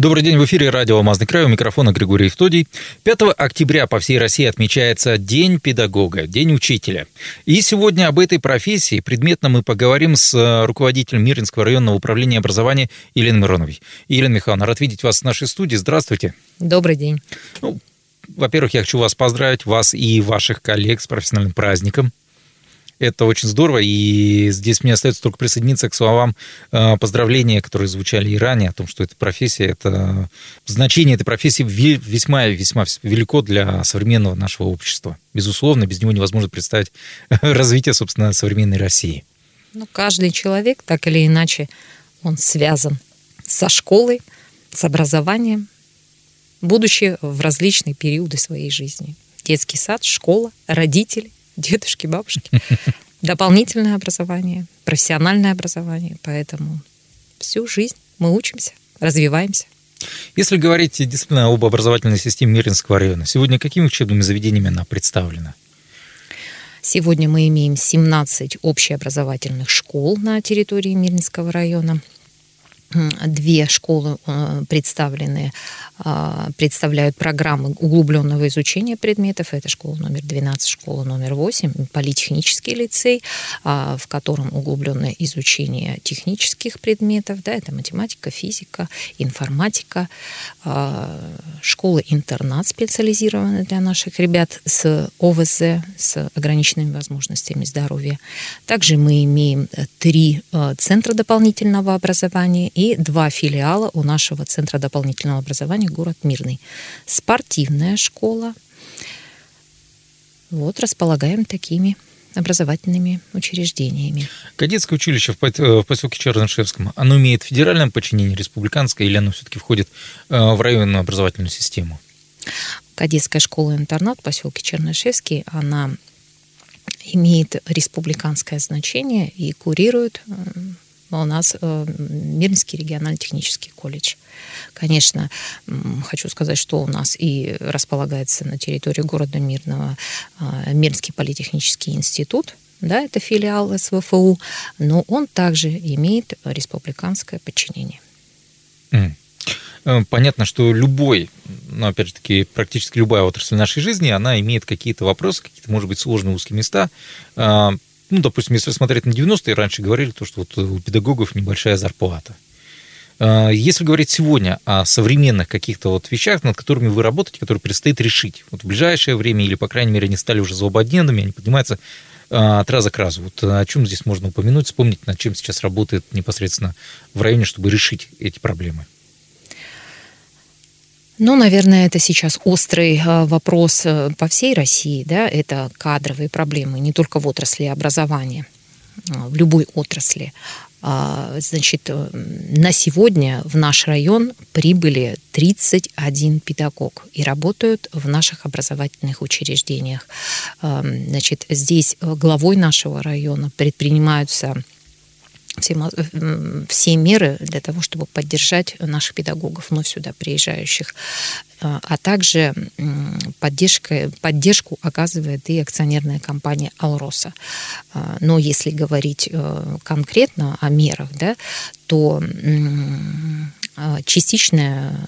Добрый день, в эфире радио «Алмазный край», у микрофона Григорий Евтодий. 5 октября по всей России отмечается День педагога, День учителя. И сегодня об этой профессии предметно мы поговорим с э, руководителем Мирнинского районного управления образования Еленой Мироновой. Елена Михайловна, рад видеть вас в нашей студии. Здравствуйте. Добрый день. Ну, во-первых, я хочу вас поздравить, вас и ваших коллег с профессиональным праздником. Это очень здорово, и здесь мне остается только присоединиться к словам э, поздравления, которые звучали и ранее, о том, что эта профессия, это значение этой профессии весьма весьма велико для современного нашего общества. Безусловно, без него невозможно представить развитие, собственно, современной России. Ну, каждый человек, так или иначе, он связан со школой, с образованием, будучи в различные периоды своей жизни. Детский сад, школа, родители, дедушки, бабушки. Дополнительное образование, профессиональное образование. Поэтому всю жизнь мы учимся, развиваемся. Если говорить действительно об образовательной системе Миринского района, сегодня какими учебными заведениями она представлена? Сегодня мы имеем 17 общеобразовательных школ на территории Мирнинского района – две школы э, представлены, а, представляют программы углубленного изучения предметов. Это школа номер 12, школа номер 8, политехнический лицей, а, в котором углубленное изучение технических предметов. Да, это математика, физика, информатика. А, Школа-интернат специализированная для наших ребят с ОВЗ, с ограниченными возможностями здоровья. Также мы имеем три э, центра дополнительного образования и два филиала у нашего Центра дополнительного образования «Город Мирный». Спортивная школа. Вот, располагаем такими образовательными учреждениями. Кадетское училище в э, поселке Чернышевском, оно имеет федеральное подчинение, республиканское, или оно все-таки входит э, в районную образовательную систему? Кадетская школа-интернат в поселке Чернышевский, она имеет республиканское значение и курирует у нас э, Мирнский региональный технический колледж. Конечно, хочу сказать, что у нас и располагается на территории города Мирного э, Мирнский политехнический институт, да, это филиал СВФУ, но он также имеет республиканское подчинение. Mm. Понятно, что любой, ну, опять же таки, практически любая отрасль нашей жизни, она имеет какие-то вопросы, какие-то, может быть, сложные узкие места. Ну, допустим, если смотреть на 90-е, раньше говорили, то, что вот у педагогов небольшая зарплата. А, если говорить сегодня о современных каких-то вот вещах, над которыми вы работаете, которые предстоит решить вот в ближайшее время, или, по крайней мере, они стали уже злободневными, они поднимаются а, от раза к разу. Вот о чем здесь можно упомянуть, вспомнить, над чем сейчас работает непосредственно в районе, чтобы решить эти проблемы? Ну, наверное, это сейчас острый э, вопрос э, по всей России, да, это кадровые проблемы, не только в отрасли образования, а, в любой отрасли. А, значит, э, на сегодня в наш район прибыли 31 педагог и работают в наших образовательных учреждениях. А, значит, здесь главой нашего района предпринимаются все, все меры для того, чтобы поддержать наших педагогов, вновь сюда приезжающих. А, а также поддержка, поддержку оказывает и акционерная компания «Алроса». А, но если говорить э, конкретно о мерах, да, то а, частичная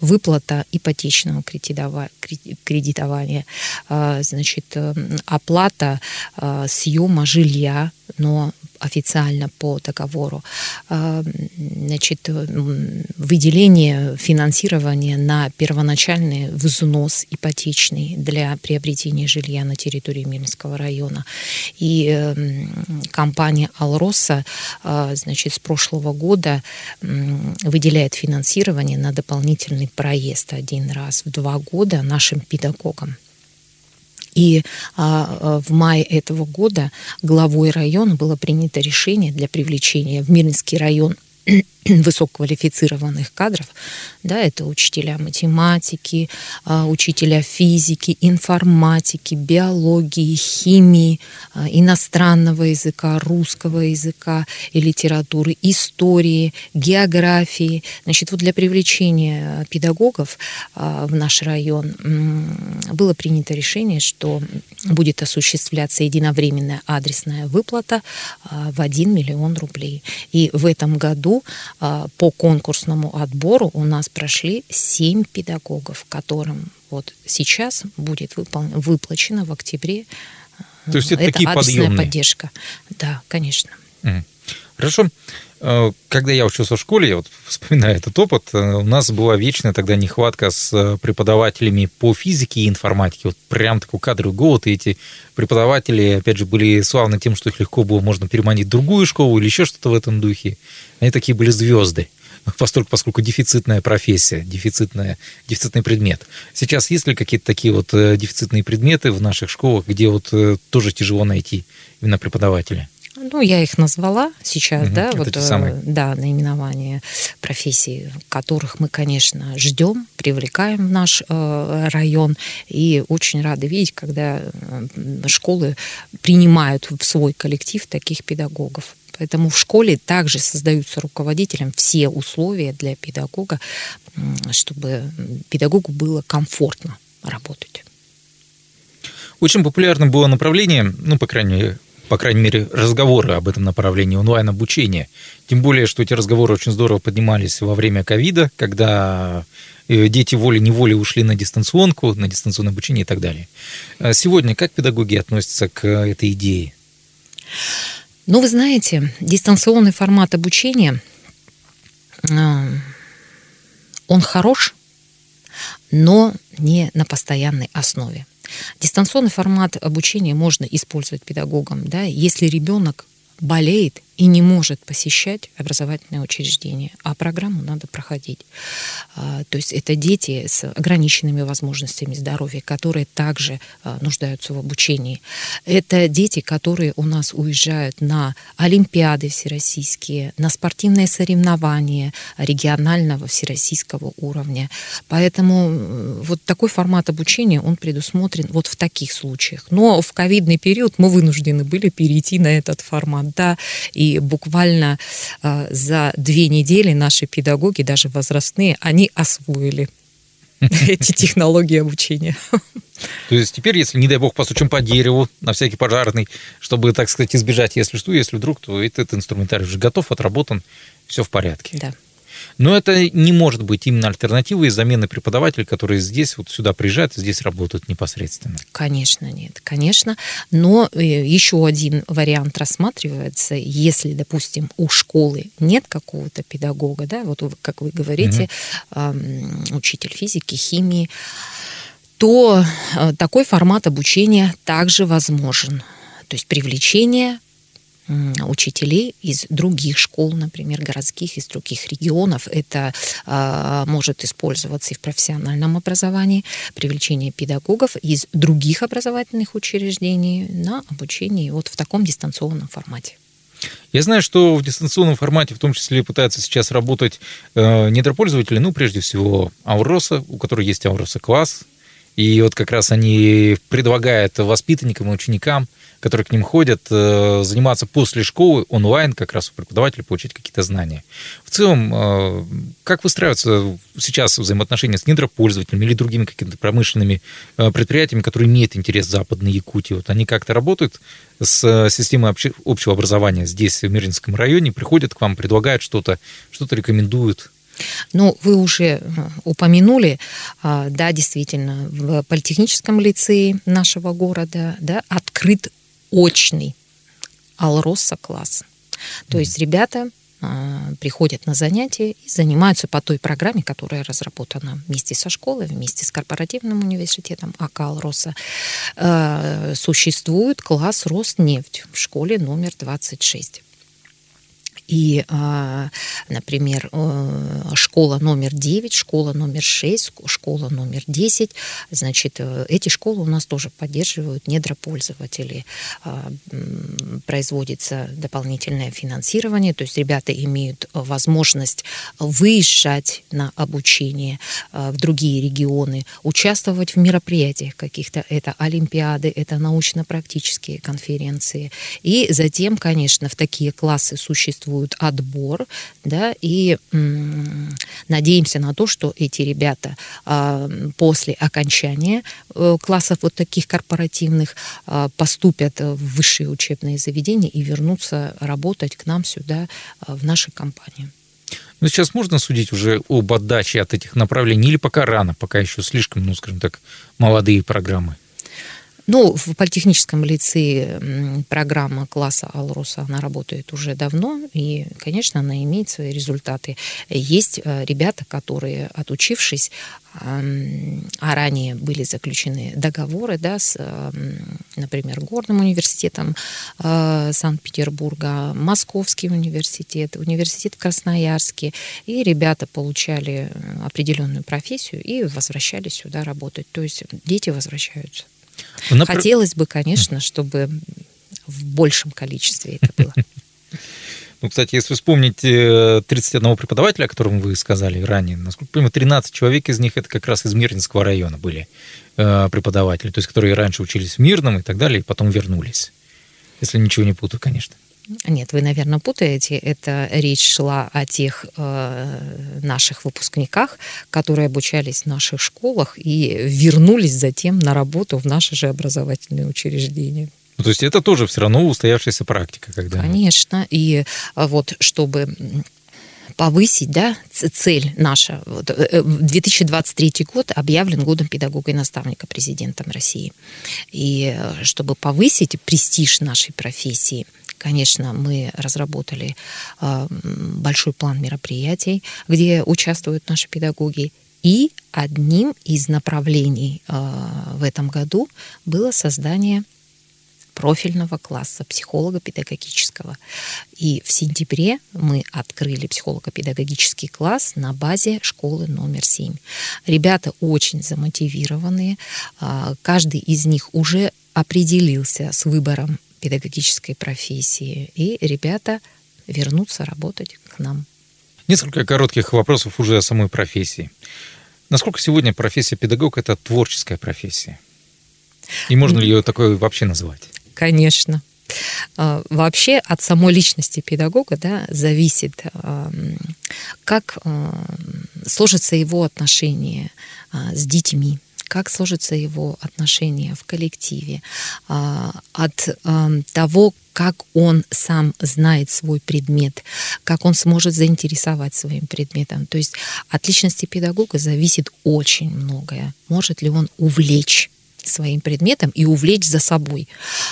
выплата ипотечного кредитования, значит, э, оплата съема жилья, но официально по договору, а, значит, выделение финансирования на первоначальный взнос ипотечный для приобретения жилья на территории Мирнского района. И эм, компания «Алроса» значит, с прошлого года выделяет финансирование на дополнительный проезд один раз в два года нашим педагогам. И а, а, в мае этого года главой района было принято решение для привлечения в Мирнинский район высококвалифицированных кадров, да, это учителя математики, а, учителя физики, информатики, биологии, химии, а, иностранного языка, русского языка и литературы, истории, географии. Значит, вот для привлечения педагогов а, в наш район было принято решение, что будет осуществляться единовременная адресная выплата в 1 миллион рублей. И в этом году по конкурсному отбору у нас прошли 7 педагогов, которым вот сейчас будет выпол... выплачено в октябре. То есть это, это такие подъемные? поддержка. Да, конечно. Хорошо. Э, когда я учился в школе, я вот вспоминаю этот опыт, э, у нас была вечная тогда нехватка с э, преподавателями по физике и информатике. Вот прям такой кадровый голод, и эти преподаватели, опять же, были славны тем, что их легко было можно переманить в другую школу или еще что-то в этом духе. Они такие были звезды поскольку, поскольку дефицитная профессия, дефицитная, дефицитный предмет. Сейчас есть ли какие-то такие вот дефицитные предметы в наших школах, где вот тоже тяжело найти именно преподавателя? Ну, я их назвала сейчас, угу, да, вот, вот самые. да, наименования профессий, которых мы, конечно, ждем, привлекаем в наш э, район, и очень рады видеть, когда э, школы принимают в свой коллектив таких педагогов. Поэтому в школе также создаются руководителям все условия для педагога, чтобы педагогу было комфортно работать. Очень популярным было направление, ну, по крайней мере, по крайней мере, разговоры об этом направлении онлайн-обучения. Тем более, что эти разговоры очень здорово поднимались во время ковида, когда э, дети волей-неволей ушли на дистанционку, на дистанционное обучение и так далее. А сегодня как педагоги относятся к этой идее? Ну, вы знаете, дистанционный формат обучения, э, он хорош, но не на постоянной основе. Дистанционный формат обучения можно использовать педагогам, да, если ребенок болеет и не может посещать образовательное учреждение, а программу надо проходить. А, то есть это дети с ограниченными возможностями здоровья, которые также а, нуждаются в обучении. Это дети, которые у нас уезжают на олимпиады всероссийские, на спортивные соревнования регионального всероссийского уровня. Поэтому вот такой формат обучения, он предусмотрен вот в таких случаях. Но в ковидный период мы вынуждены были перейти на этот формат, да, и буквально а, за две недели наши педагоги, даже возрастные, они освоили эти технологии обучения. То есть теперь, если, не дай бог, постучим по дереву на всякий пожарный, чтобы, так сказать, избежать, если что, если вдруг, то этот инструментарий уже готов, отработан, все в порядке. Да. Но это не может быть именно альтернативой замены преподавателей, которые здесь вот сюда приезжают и здесь работают непосредственно. Конечно, нет, конечно. Но э, еще один вариант рассматривается, если, допустим, у школы нет какого-то педагога, да, вот как вы говорите, угу. учитель физики, химии, то э, такой формат обучения также возможен. То есть привлечение учителей из других школ, например, городских, из других регионов. Это э, может использоваться и в профессиональном образовании, привлечение педагогов из других образовательных учреждений на обучение вот в таком дистанционном формате. Я знаю, что в дистанционном формате в том числе пытаются сейчас работать э, недропользователи, ну, прежде всего, Ауроса, у которой есть Ауроса класс, и вот как раз они предлагают воспитанникам и ученикам которые к ним ходят, э, заниматься после школы онлайн, как раз у преподавателя получить какие-то знания. В целом, э, как выстраиваются сейчас взаимоотношения с недропользователями или другими какими-то промышленными э, предприятиями, которые имеют интерес Западной Якутии? Вот они как-то работают с системой общего образования здесь, в Мирнинском районе, приходят к вам, предлагают что-то, что-то рекомендуют? Ну, вы уже упомянули, да, действительно, в политехническом лицее нашего города да, открыт очный Алроса класс. То есть ребята а, приходят на занятия и занимаются по той программе, которая разработана вместе со школой, вместе с корпоративным университетом АК Алроса. А, существует класс Роснефть в школе номер 26. И, например, школа номер 9, школа номер 6, школа номер 10, значит, эти школы у нас тоже поддерживают недропользователи. Производится дополнительное финансирование, то есть ребята имеют возможность выезжать на обучение в другие регионы, участвовать в мероприятиях каких-то. Это олимпиады, это научно-практические конференции. И затем, конечно, в такие классы существует отбор, да, и м- надеемся на то, что эти ребята а, после окончания а, классов вот таких корпоративных а, поступят в высшие учебные заведения и вернутся работать к нам сюда, а, в нашей компании. Ну, сейчас можно судить уже об отдаче от этих направлений или пока рано, пока еще слишком, ну, скажем так, молодые программы? Ну, в политехническом лицее программа класса Алруса, она работает уже давно, и, конечно, она имеет свои результаты. Есть э, ребята, которые, отучившись, а ранее были заключены договоры да, с, например, Горным университетом э, Санкт-Петербурга, Московский университет, университет в Красноярске, и ребята получали определенную профессию и возвращались сюда работать. То есть дети возвращаются. Напр... Хотелось бы, конечно, чтобы в большем количестве это было. Ну, кстати, если вспомнить 31 э, преподавателя, о котором вы сказали ранее, насколько я понимаю, 13 человек из них это как раз из Мирнинского района были э, преподаватели, то есть которые раньше учились в Мирном и так далее, и потом вернулись. Если ничего не путаю, конечно. Нет, вы, наверное, путаете. Это речь шла о тех э, наших выпускниках, которые обучались в наших школах и вернулись затем на работу в наши же образовательные учреждения. Ну, то есть это тоже все равно устоявшаяся практика, когда. Конечно. И а, вот чтобы повысить, да, цель наша. 2023 э, год объявлен годом педагога и наставника президентом России. И э, чтобы повысить престиж нашей профессии – Конечно, мы разработали а, большой план мероприятий, где участвуют наши педагоги. И одним из направлений а, в этом году было создание профильного класса психолога педагогического. И в сентябре мы открыли психолого-педагогический класс на базе школы номер 7. Ребята очень замотивированные. А, каждый из них уже определился с выбором педагогической профессии. И ребята вернутся работать к нам. Несколько коротких вопросов уже о самой профессии. Насколько сегодня профессия педагог это творческая профессия? И можно ли ее такой вообще называть? Конечно. А, вообще от самой личности педагога да, зависит, как сложится его отношение а, с детьми, как сложится его отношение в коллективе, а, от эм, того, как он сам знает свой предмет, как он сможет заинтересовать своим предметом. То есть от личности педагога зависит очень многое. Может ли он увлечь своим предметом и увлечь за собой.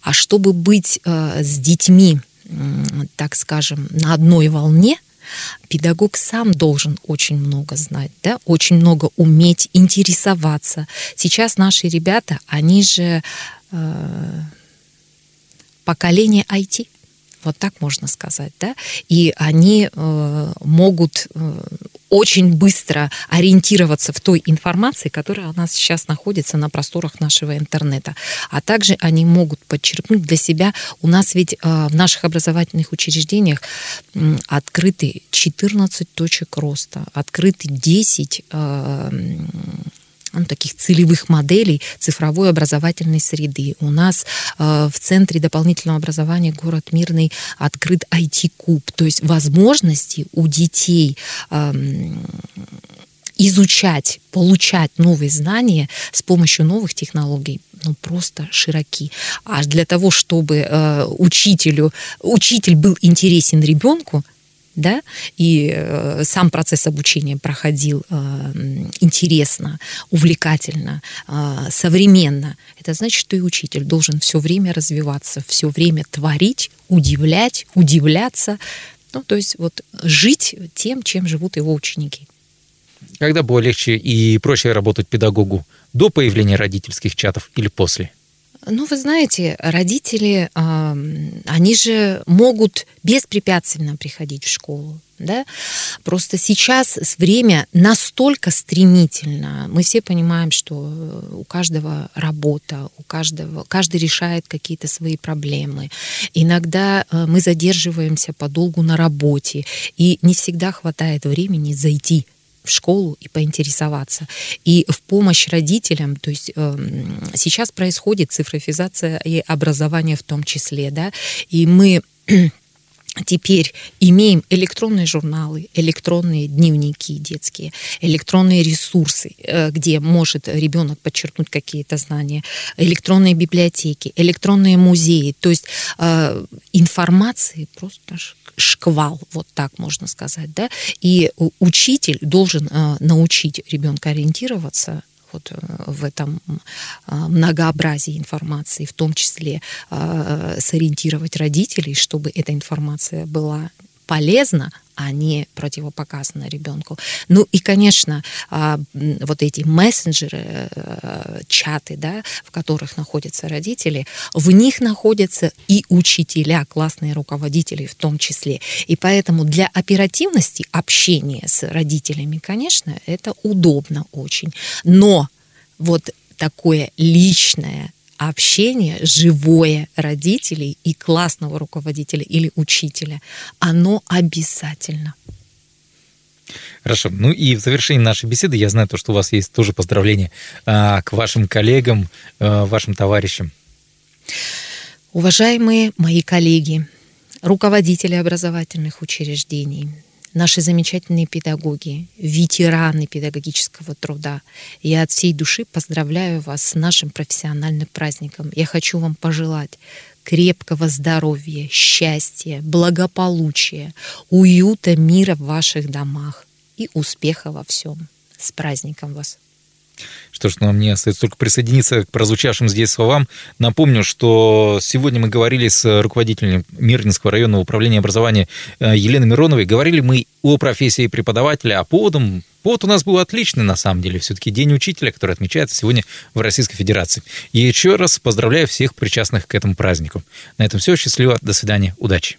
А чтобы быть э, с детьми, так скажем, на одной волне – педагог сам должен очень много знать, да, очень много уметь интересоваться. Сейчас наши ребята, они же э, поколение IT вот так можно сказать, да, и они э, могут э, очень быстро ориентироваться в той информации, которая у нас сейчас находится на просторах нашего интернета. А также они могут подчеркнуть для себя, у нас ведь э, в наших образовательных учреждениях открыты 14 точек роста, открыты 10 э, ну, таких целевых моделей цифровой образовательной среды. У нас э, в Центре дополнительного образования город Мирный открыт IT-куб, то есть возможности у детей э, изучать, получать новые знания с помощью новых технологий ну, просто широки. А для того, чтобы э, учителю, учитель был интересен ребенку, да, и э, сам процесс обучения проходил э, интересно, увлекательно, э, современно. Это значит, что и учитель должен все время развиваться, все время творить, удивлять, удивляться, ну, то есть вот жить тем, чем живут его ученики. Когда было легче и проще работать педагогу? До появления родительских чатов или после? Ну, вы знаете, родители, они же могут беспрепятственно приходить в школу. Да? Просто сейчас время настолько стремительно. Мы все понимаем, что у каждого работа, у каждого, каждый решает какие-то свои проблемы. Иногда э, мы задерживаемся подолгу на работе, и не всегда хватает времени зайти в школу и поинтересоваться. И в помощь родителям, то есть э, сейчас происходит цифровизация и образование в том числе, да, и мы теперь имеем электронные журналы, электронные дневники детские, электронные ресурсы, э, где может ребенок подчеркнуть какие-то знания, электронные библиотеки, электронные музеи. То есть э, информации просто шквал, вот так можно сказать, да, и учитель должен э, научить ребенка ориентироваться вот э, в этом а, многообразии информации, в том числе а, сориентировать родителей, чтобы эта информация была полезна, а не противопоказано ребенку. Ну и, конечно, а, вот эти мессенджеры, э, чаты, да, в которых находятся родители, в них находятся и учителя, классные руководители в том числе. И поэтому для оперативности общения с родителями, конечно, это удобно очень. Но вот такое личное общение живое родителей и классного руководителя или учителя, оно обязательно. Хорошо. Ну и в завершении нашей беседы я знаю то, что у вас есть тоже поздравления а, к вашим коллегам, а, вашим товарищам. Уважаемые мои коллеги, руководители образовательных учреждений, наши замечательные педагоги, ветераны педагогического труда. Я от всей души поздравляю вас с нашим профессиональным праздником. Я хочу вам пожелать крепкого здоровья, счастья, благополучия, уюта, мира в ваших домах и успеха во всем. С праздником вас! Что ж, нам мне остается только присоединиться к прозвучавшим здесь словам. Напомню, что сегодня мы говорили с руководителем Мирнинского районного управления образования э, Еленой Мироновой. Говорили мы о профессии преподавателя, а поводом Повод у нас был отличный, на самом деле. Все-таки День учителя, который отмечается сегодня в Российской Федерации. И еще раз поздравляю всех причастных к этому празднику. На этом все. Счастливо. До свидания. Удачи.